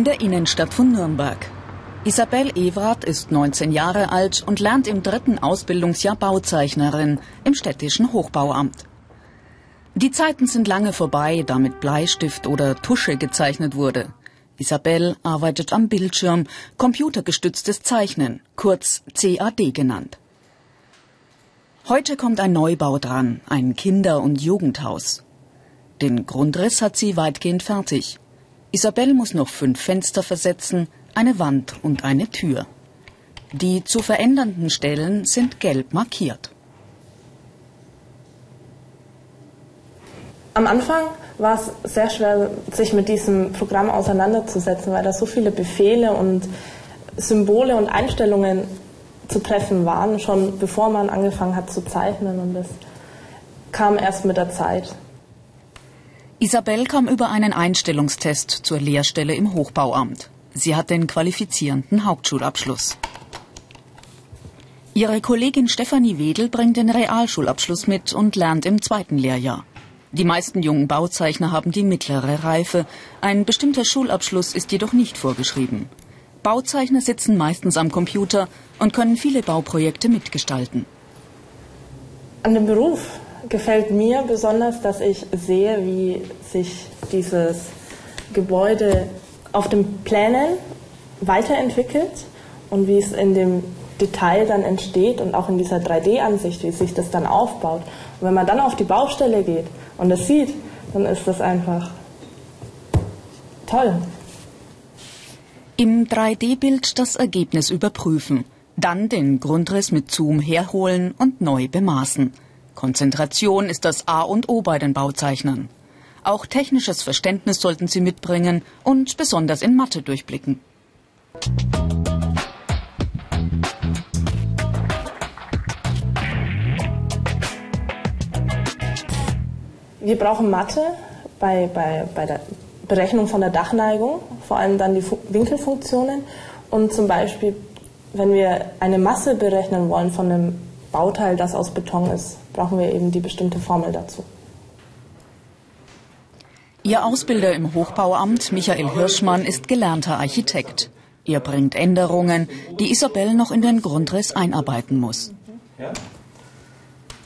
In der Innenstadt von Nürnberg. Isabel Evrath ist 19 Jahre alt und lernt im dritten Ausbildungsjahr Bauzeichnerin im städtischen Hochbauamt. Die Zeiten sind lange vorbei, da mit Bleistift oder Tusche gezeichnet wurde. Isabel arbeitet am Bildschirm, computergestütztes Zeichnen, kurz CAD genannt. Heute kommt ein Neubau dran, ein Kinder- und Jugendhaus. Den Grundriss hat sie weitgehend fertig. Isabel muss noch fünf Fenster versetzen, eine Wand und eine Tür. Die zu verändernden Stellen sind gelb markiert. Am Anfang war es sehr schwer, sich mit diesem Programm auseinanderzusetzen, weil da so viele Befehle und Symbole und Einstellungen zu treffen waren, schon bevor man angefangen hat zu zeichnen. Und das kam erst mit der Zeit. Isabel kam über einen Einstellungstest zur Lehrstelle im Hochbauamt. Sie hat den qualifizierenden Hauptschulabschluss. Ihre Kollegin Stefanie Wedel bringt den Realschulabschluss mit und lernt im zweiten Lehrjahr. Die meisten jungen Bauzeichner haben die mittlere Reife. Ein bestimmter Schulabschluss ist jedoch nicht vorgeschrieben. Bauzeichner sitzen meistens am Computer und können viele Bauprojekte mitgestalten. An dem Beruf gefällt mir besonders, dass ich sehe, wie sich dieses Gebäude auf den Plänen weiterentwickelt und wie es in dem Detail dann entsteht und auch in dieser 3D-Ansicht, wie sich das dann aufbaut. Und wenn man dann auf die Baustelle geht und das sieht, dann ist das einfach toll. Im 3D-Bild das Ergebnis überprüfen, dann den Grundriss mit Zoom herholen und neu bemaßen. Konzentration ist das A und O bei den Bauzeichnern. Auch technisches Verständnis sollten sie mitbringen und besonders in Mathe durchblicken. Wir brauchen Mathe bei, bei, bei der Berechnung von der Dachneigung, vor allem dann die Winkelfunktionen und zum Beispiel, wenn wir eine Masse berechnen wollen von einem Bauteil, das aus Beton ist, brauchen wir eben die bestimmte Formel dazu. Ihr Ausbilder im Hochbauamt, Michael Hirschmann, ist gelernter Architekt. Er bringt Änderungen, die Isabel noch in den Grundriss einarbeiten muss. Ja,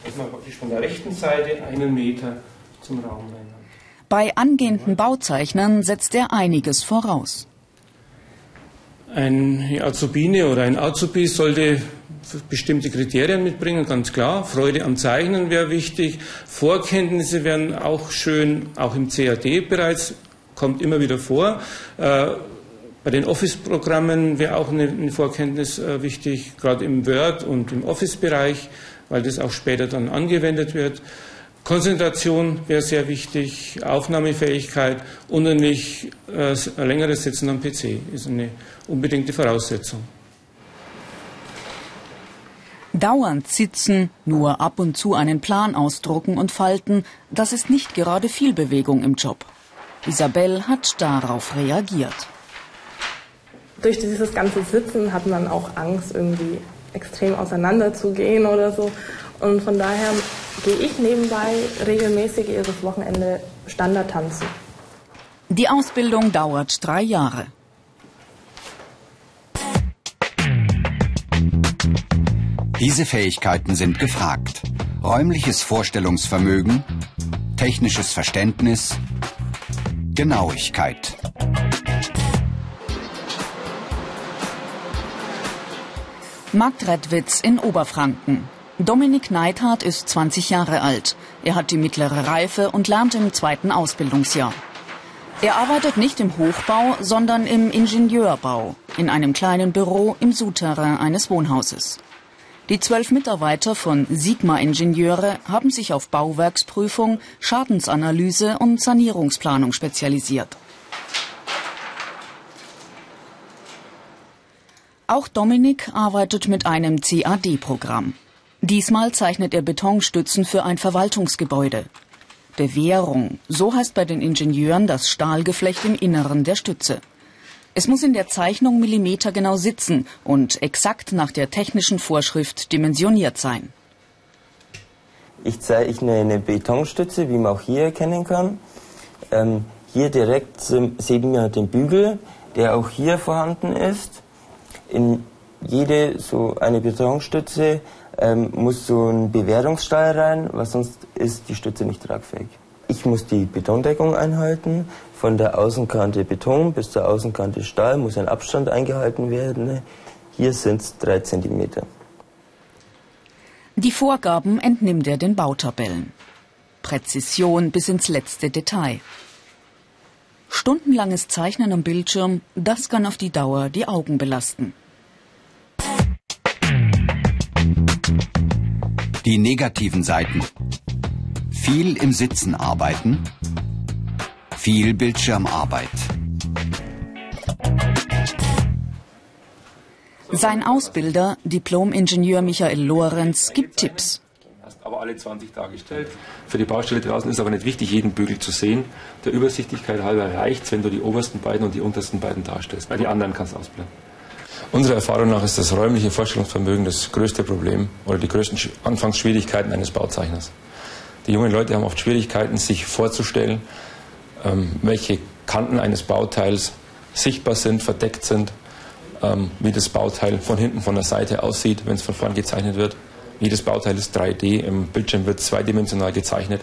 dass man praktisch von der rechten Seite einen Meter zum Raum rein hat. Bei angehenden Bauzeichnern setzt er einiges voraus. Ein Azubine oder ein Azubi sollte bestimmte Kriterien mitbringen, ganz klar. Freude am Zeichnen wäre wichtig. Vorkenntnisse wären auch schön, auch im CAD bereits, kommt immer wieder vor. Äh, bei den Office-Programmen wäre auch eine, Vorkenntnis äh, wichtig, gerade im Word- und im Office-Bereich, weil das auch später dann angewendet wird. Konzentration wäre sehr wichtig, Aufnahmefähigkeit und nicht äh, längeres Sitzen am PC ist eine unbedingte Voraussetzung. Dauernd sitzen, nur ab und zu einen Plan ausdrucken und falten, das ist nicht gerade viel Bewegung im Job. Isabel hat darauf reagiert. Durch dieses ganze Sitzen hat man auch Angst, irgendwie extrem auseinanderzugehen oder so. Und von daher gehe ich nebenbei regelmäßig jedes Wochenende Standard tanzen. Die Ausbildung dauert drei Jahre. Diese Fähigkeiten sind gefragt. Räumliches Vorstellungsvermögen, technisches Verständnis, Genauigkeit. Marktredwitz in Oberfranken. Dominik Neithardt ist 20 Jahre alt. Er hat die mittlere Reife und lernt im zweiten Ausbildungsjahr. Er arbeitet nicht im Hochbau, sondern im Ingenieurbau, in einem kleinen Büro im Souterrain eines Wohnhauses. Die zwölf Mitarbeiter von Sigma Ingenieure haben sich auf Bauwerksprüfung, Schadensanalyse und Sanierungsplanung spezialisiert. Auch Dominik arbeitet mit einem CAD-Programm. Diesmal zeichnet er Betonstützen für ein Verwaltungsgebäude. Bewährung, so heißt bei den Ingenieuren das Stahlgeflecht im Inneren der Stütze. Es muss in der Zeichnung millimetergenau sitzen und exakt nach der technischen Vorschrift dimensioniert sein. Ich zeichne eine Betonstütze, wie man auch hier erkennen kann. Ähm, hier direkt sehen wir den Bügel. der auch hier vorhanden ist. In jede so eine Betonstütze ähm, muss so ein Bewehrungsstahl rein, weil sonst ist die Stütze nicht tragfähig. Ich muss die Betondeckung einhalten. Von der Außenkante Beton bis zur Außenkante Stahl muss ein Abstand eingehalten werden. Hier sind es drei Zentimeter. Die Vorgaben entnimmt er den Bautabellen. Präzision bis ins letzte Detail. Stundenlanges Zeichnen am Bildschirm, das kann auf die Dauer die Augen belasten. Die negativen Seiten. Viel im Sitzen arbeiten, viel Bildschirmarbeit. Sein Ausbilder, Diplom-Ingenieur Michael Lorenz, gibt Tipps aber alle 20 dargestellt. Für die Baustelle draußen ist aber nicht wichtig, jeden Bügel zu sehen. Der Übersichtlichkeit halber reicht wenn du die obersten beiden und die untersten beiden darstellst. Bei die anderen kannst du ausblenden. Unserer Erfahrung nach ist das räumliche Vorstellungsvermögen das größte Problem oder die größten Anfangsschwierigkeiten eines Bauzeichners. Die jungen Leute haben oft Schwierigkeiten, sich vorzustellen, ähm, welche Kanten eines Bauteils sichtbar sind, verdeckt sind, ähm, wie das Bauteil von hinten, von der Seite aussieht, wenn es von vorn gezeichnet wird. Jedes Bauteil ist 3D, im Bildschirm wird zweidimensional gezeichnet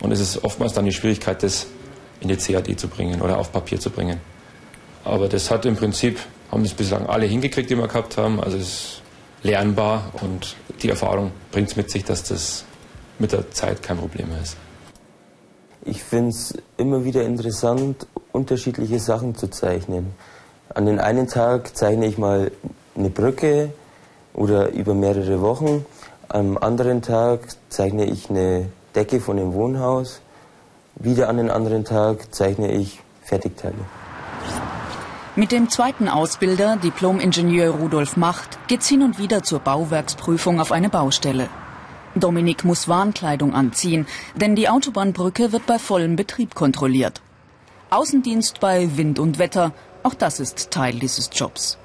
und es ist oftmals dann die Schwierigkeit, das in die CAD zu bringen oder auf Papier zu bringen. Aber das hat im Prinzip, haben das bislang alle hingekriegt, die wir gehabt haben. Also es ist lernbar und die Erfahrung bringt es mit sich, dass das mit der Zeit kein Problem mehr ist. Ich finde es immer wieder interessant, unterschiedliche Sachen zu zeichnen. An den einen Tag zeichne ich mal eine Brücke oder über mehrere Wochen. Am anderen Tag zeichne ich eine Decke von dem Wohnhaus. Wieder an den anderen Tag zeichne ich Fertigteile. Mit dem zweiten Ausbilder, Diplom-Ingenieur Rudolf Macht, geht's hin und wieder zur Bauwerksprüfung auf eine Baustelle. Dominik muss Warnkleidung anziehen, denn die Autobahnbrücke wird bei vollem Betrieb kontrolliert. Außendienst bei Wind und Wetter, auch das ist Teil dieses Jobs.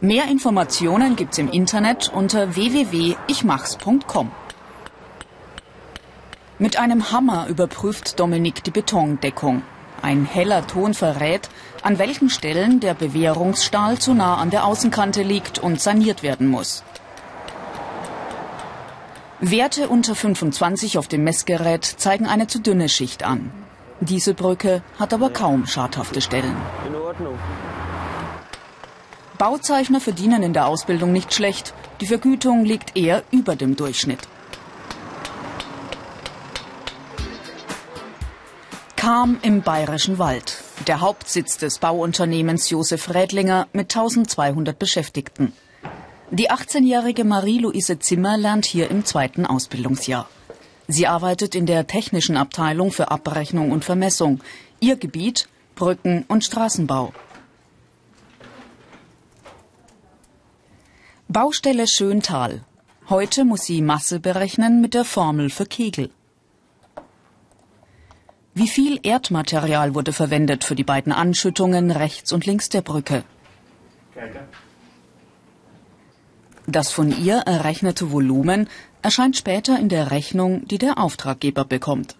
Mehr Informationen gibt's im Internet unter www.ichmachs.com. Mit einem Hammer überprüft Dominik die Betondeckung. Ein heller Ton verrät, an welchen Stellen der Bewährungsstahl zu nah an der Außenkante liegt und saniert werden muss. Werte unter 25 auf dem Messgerät zeigen eine zu dünne Schicht an. Diese Brücke hat aber kaum schadhafte Stellen. In Ordnung. Bauzeichner verdienen in der Ausbildung nicht schlecht. Die Vergütung liegt eher über dem Durchschnitt. Kam im Bayerischen Wald, der Hauptsitz des Bauunternehmens Josef Rädlinger mit 1200 Beschäftigten. Die 18-jährige Marie-Louise Zimmer lernt hier im zweiten Ausbildungsjahr. Sie arbeitet in der technischen Abteilung für Abrechnung und Vermessung. Ihr Gebiet Brücken- und Straßenbau. Baustelle Schöntal. Heute muss sie Masse berechnen mit der Formel für Kegel. Wie viel Erdmaterial wurde verwendet für die beiden Anschüttungen rechts und links der Brücke? Das von ihr errechnete Volumen erscheint später in der Rechnung, die der Auftraggeber bekommt.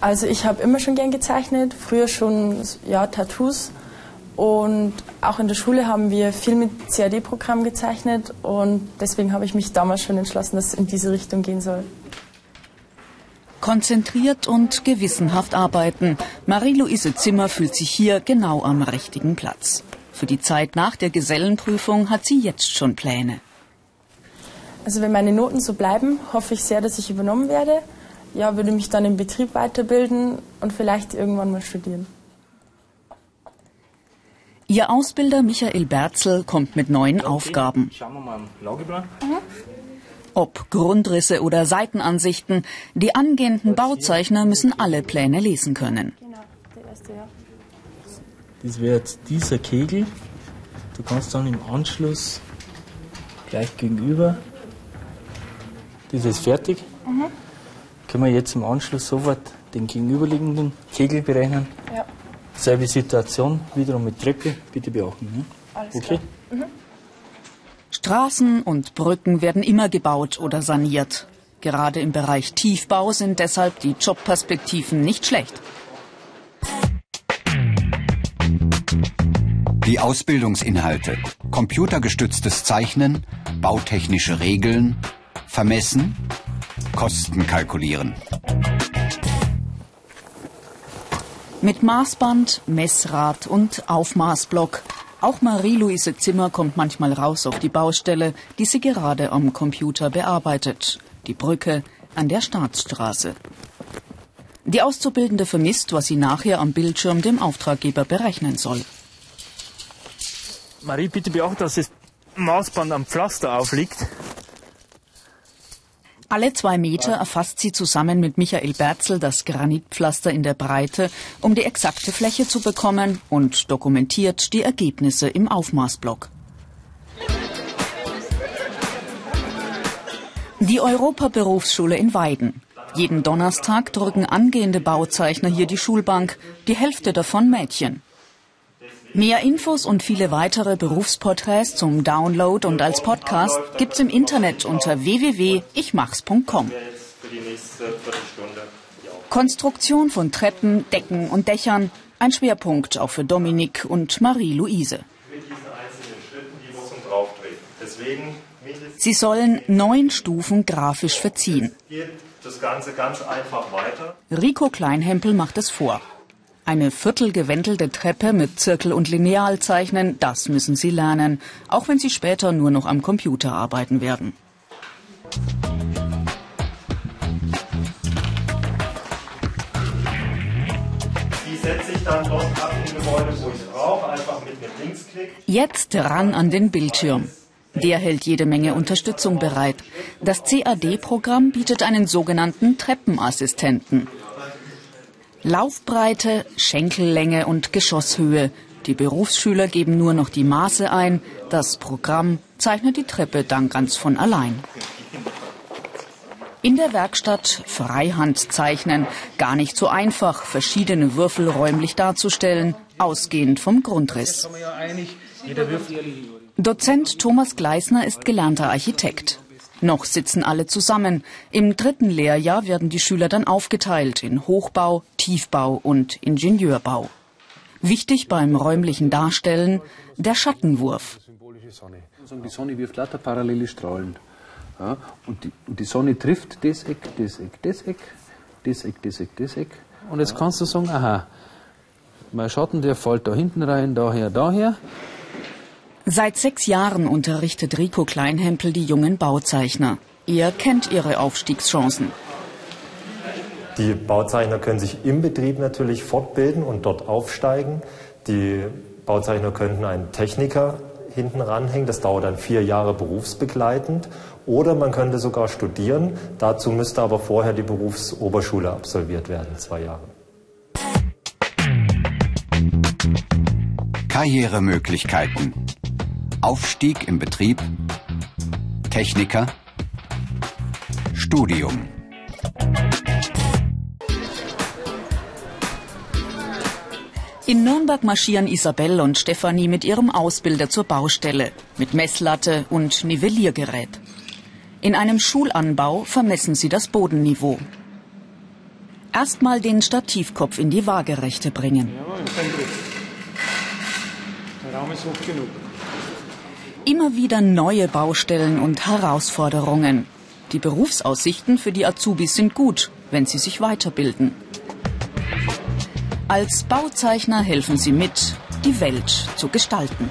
Also ich habe immer schon gern gezeichnet, früher schon ja Tattoos und auch in der Schule haben wir viel mit CAD-Programm gezeichnet und deswegen habe ich mich damals schon entschlossen, dass es in diese Richtung gehen soll. Konzentriert und gewissenhaft arbeiten. Marie-Louise Zimmer fühlt sich hier genau am richtigen Platz. Für die Zeit nach der Gesellenprüfung hat sie jetzt schon Pläne. Also wenn meine Noten so bleiben, hoffe ich sehr, dass ich übernommen werde. Ja, würde mich dann im Betrieb weiterbilden und vielleicht irgendwann mal studieren. Ihr Ausbilder Michael Berzel kommt mit neuen okay. Aufgaben. Schauen wir mal am Lageplan. Mhm. Ob Grundrisse oder Seitenansichten, die angehenden Bauzeichner müssen alle Pläne lesen können. Genau, der erste, ja. Das wäre jetzt dieser Kegel. Du kannst dann im Anschluss gleich gegenüber. Das ist fertig. Mhm. Können wir jetzt im Anschluss sofort den gegenüberliegenden Kegel berechnen? Ja. Selbe Situation, wiederum mit Treppe, bitte beachten. Ne? Alles okay? Mhm. Straßen und Brücken werden immer gebaut oder saniert. Gerade im Bereich Tiefbau sind deshalb die Jobperspektiven nicht schlecht. Die Ausbildungsinhalte. Computergestütztes Zeichnen, bautechnische Regeln, Vermessen, Kosten kalkulieren. Mit Maßband, Messrad und Aufmaßblock. Auch Marie-Louise Zimmer kommt manchmal raus auf die Baustelle, die sie gerade am Computer bearbeitet. Die Brücke an der Staatsstraße. Die Auszubildende vermisst, was sie nachher am Bildschirm dem Auftraggeber berechnen soll. Marie, bitte beachte, dass das Maßband am Pflaster aufliegt. Alle zwei Meter erfasst sie zusammen mit Michael Berzel das Granitpflaster in der Breite, um die exakte Fläche zu bekommen und dokumentiert die Ergebnisse im Aufmaßblock. Die Europa-Berufsschule in Weiden. Jeden Donnerstag drücken angehende Bauzeichner hier die Schulbank, die Hälfte davon Mädchen. Mehr Infos und viele weitere Berufsporträts zum Download und als Podcast gibt's im Internet unter www.ichmachs.com. Konstruktion von Treppen, Decken und Dächern, ein Schwerpunkt auch für Dominik und Marie-Louise. Sie sollen neun Stufen grafisch verziehen. Rico Kleinhempel macht es vor. Eine viertelgewendelte Treppe mit Zirkel und Lineal zeichnen, das müssen Sie lernen, auch wenn Sie später nur noch am Computer arbeiten werden. Die setze ich dann dort ab im Gebäude, wo ich brauche, einfach mit einem Linksklick. Jetzt ran an den Bildschirm. Der hält jede Menge Unterstützung bereit. Das CAD-Programm bietet einen sogenannten Treppenassistenten. Laufbreite, Schenkellänge und Geschosshöhe. Die Berufsschüler geben nur noch die Maße ein. Das Programm zeichnet die Treppe dann ganz von allein. In der Werkstatt Freihand zeichnen. Gar nicht so einfach, verschiedene Würfel räumlich darzustellen, ausgehend vom Grundriss. Dozent Thomas Gleisner ist gelernter Architekt. Noch sitzen alle zusammen. Im dritten Lehrjahr werden die Schüler dann aufgeteilt in Hochbau, Tiefbau und Ingenieurbau. Wichtig beim räumlichen Darstellen der Schattenwurf. Die Sonne wirft lauter parallele Strahlen. Ja, und, die, und, die, Sonne trifft das Eck, das Eck, das Eck, das Eck, das Eck, das Eck. Und jetzt kannst du sagen, aha, mein Schatten, der fällt da hinten rein, daher, daher. Seit sechs Jahren unterrichtet Rico Kleinhempel die jungen Bauzeichner. Er kennt ihre Aufstiegschancen. Die Bauzeichner können sich im Betrieb natürlich fortbilden und dort aufsteigen. Die Bauzeichner könnten einen Techniker hinten ranhängen. Das dauert dann vier Jahre berufsbegleitend. Oder man könnte sogar studieren. Dazu müsste aber vorher die Berufsoberschule absolviert werden, zwei Jahre. Karrieremöglichkeiten. Aufstieg im Betrieb, Techniker, Studium. In Nürnberg marschieren Isabelle und Stefanie mit ihrem Ausbilder zur Baustelle, mit Messlatte und Nivelliergerät. In einem Schulanbau vermessen sie das Bodenniveau. Erstmal den Stativkopf in die Waagerechte bringen. Der Raum ist hoch genug. Immer wieder neue Baustellen und Herausforderungen. Die Berufsaussichten für die Azubis sind gut, wenn sie sich weiterbilden. Als Bauzeichner helfen sie mit, die Welt zu gestalten.